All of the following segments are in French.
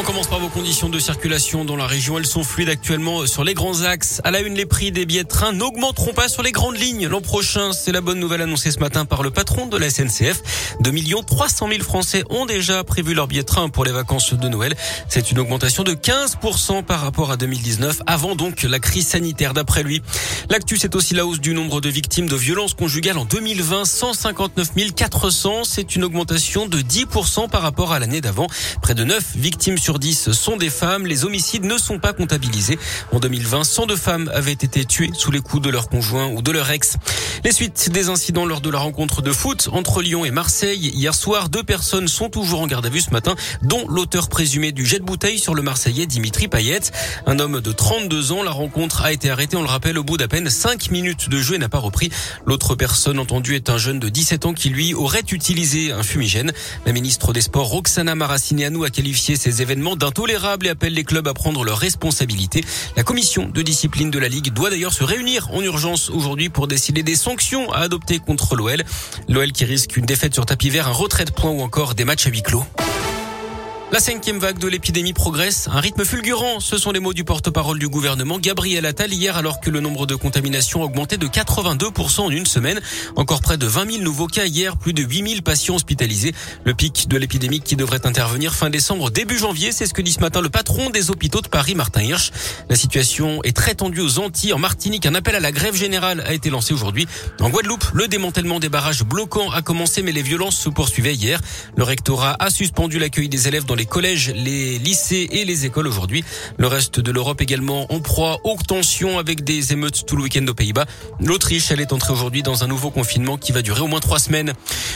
On commence par vos conditions de circulation dans la région. Elles sont fluides actuellement sur les grands axes. À la une, les prix des billets de train n'augmenteront pas sur les grandes lignes l'an prochain. C'est la bonne nouvelle annoncée ce matin par le patron de la SNCF. 2 300 000 Français ont déjà prévu leur billet de train pour les vacances de Noël. C'est une augmentation de 15% par rapport à 2019, avant donc la crise sanitaire d'après lui. L'actu, c'est aussi la hausse du nombre de victimes de violences conjugales en 2020. 159 400. C'est une augmentation de 10% par rapport à l'année d'avant. Près de 9 victimes sur 10 sont des femmes. Les homicides ne sont pas comptabilisés. En 2020, 102 femmes avaient été tuées sous les coups de leur conjoint ou de leur ex. Les suites des incidents lors de la rencontre de foot entre Lyon et Marseille. Hier soir, deux personnes sont toujours en garde à vue ce matin, dont l'auteur présumé du jet de bouteille sur le Marseillais Dimitri Payet. Un homme de 32 ans. La rencontre a été arrêtée, on le rappelle, au bout d'à peine 5 minutes de jeu et n'a pas repris. L'autre personne entendue est un jeune de 17 ans qui, lui, aurait utilisé un fumigène. La ministre des Sports, Roxana Maracineanu, a qualifié ces événements d'intolérable et appelle les clubs à prendre leurs responsabilités. La commission de discipline de la Ligue doit d'ailleurs se réunir en urgence aujourd'hui pour décider des sanctions à adopter contre l'OL. L'OL qui risque une défaite sur tapis vert, un retrait de points ou encore des matchs à huis clos. La cinquième vague de l'épidémie progresse, un rythme fulgurant. Ce sont les mots du porte-parole du gouvernement, Gabriel Attal, hier, alors que le nombre de contaminations a augmenté de 82% en une semaine. Encore près de 20 000 nouveaux cas hier, plus de 8 000 patients hospitalisés. Le pic de l'épidémie qui devrait intervenir fin décembre, début janvier, c'est ce que dit ce matin le patron des hôpitaux de Paris, Martin Hirsch. La situation est très tendue aux Antilles. En Martinique, un appel à la grève générale a été lancé aujourd'hui. En Guadeloupe, le démantèlement des barrages bloquants a commencé, mais les violences se poursuivaient hier. Le rectorat a suspendu l'accueil des élèves dans les collèges, les lycées et les écoles aujourd'hui. Le reste de l'Europe également en proie aux tensions avec des émeutes tout le week-end aux Pays-Bas. L'Autriche, elle est entrée aujourd'hui dans un nouveau confinement qui va durer au moins trois semaines.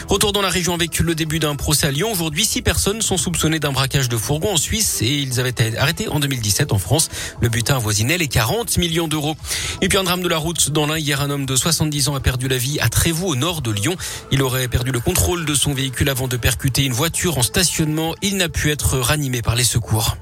Retour dans la région avec le début d'un procès à Lyon. Aujourd'hui, six personnes sont soupçonnées d'un braquage de fourgon en Suisse et ils avaient été arrêtés en 2017 en France. Le butin avoisinait les 40 millions d'euros. Et puis un drame de la route dans l'un. Hier, un homme de 70 ans a perdu la vie à Trévoux au nord de Lyon. Il aurait perdu le contrôle de son véhicule avant de percuter une voiture en stationnement. Il n'a pu être ranimé par les secours.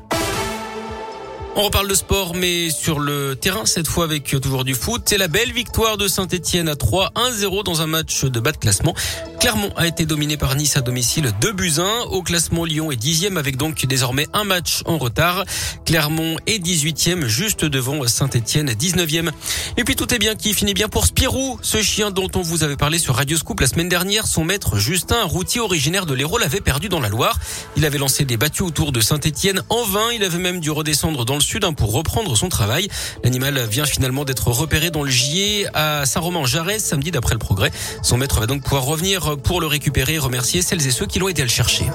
On reparle de sport, mais sur le terrain, cette fois avec toujours du foot. C'est la belle victoire de Saint-Etienne à 3, 1-0 dans un match de bas de classement. Clermont a été dominé par Nice à domicile 2 buts 1. Au classement, Lyon est dixième avec donc désormais un match en retard. Clermont est 18e juste devant Saint-Etienne 19e. Et puis tout est bien qui finit bien pour Spirou, ce chien dont on vous avait parlé sur Radio Scoop la semaine dernière. Son maître Justin, routier originaire de l'Hérault, l'avait perdu dans la Loire. Il avait lancé des battues autour de Saint-Etienne en vain. Il avait même dû redescendre dans le sud hein, pour reprendre son travail. L'animal vient finalement d'être repéré dans le Gier à Saint-Romain-Jarret samedi d'après le progrès. Son maître va donc pouvoir revenir pour le récupérer et remercier celles et ceux qui l'ont aidé à le chercher.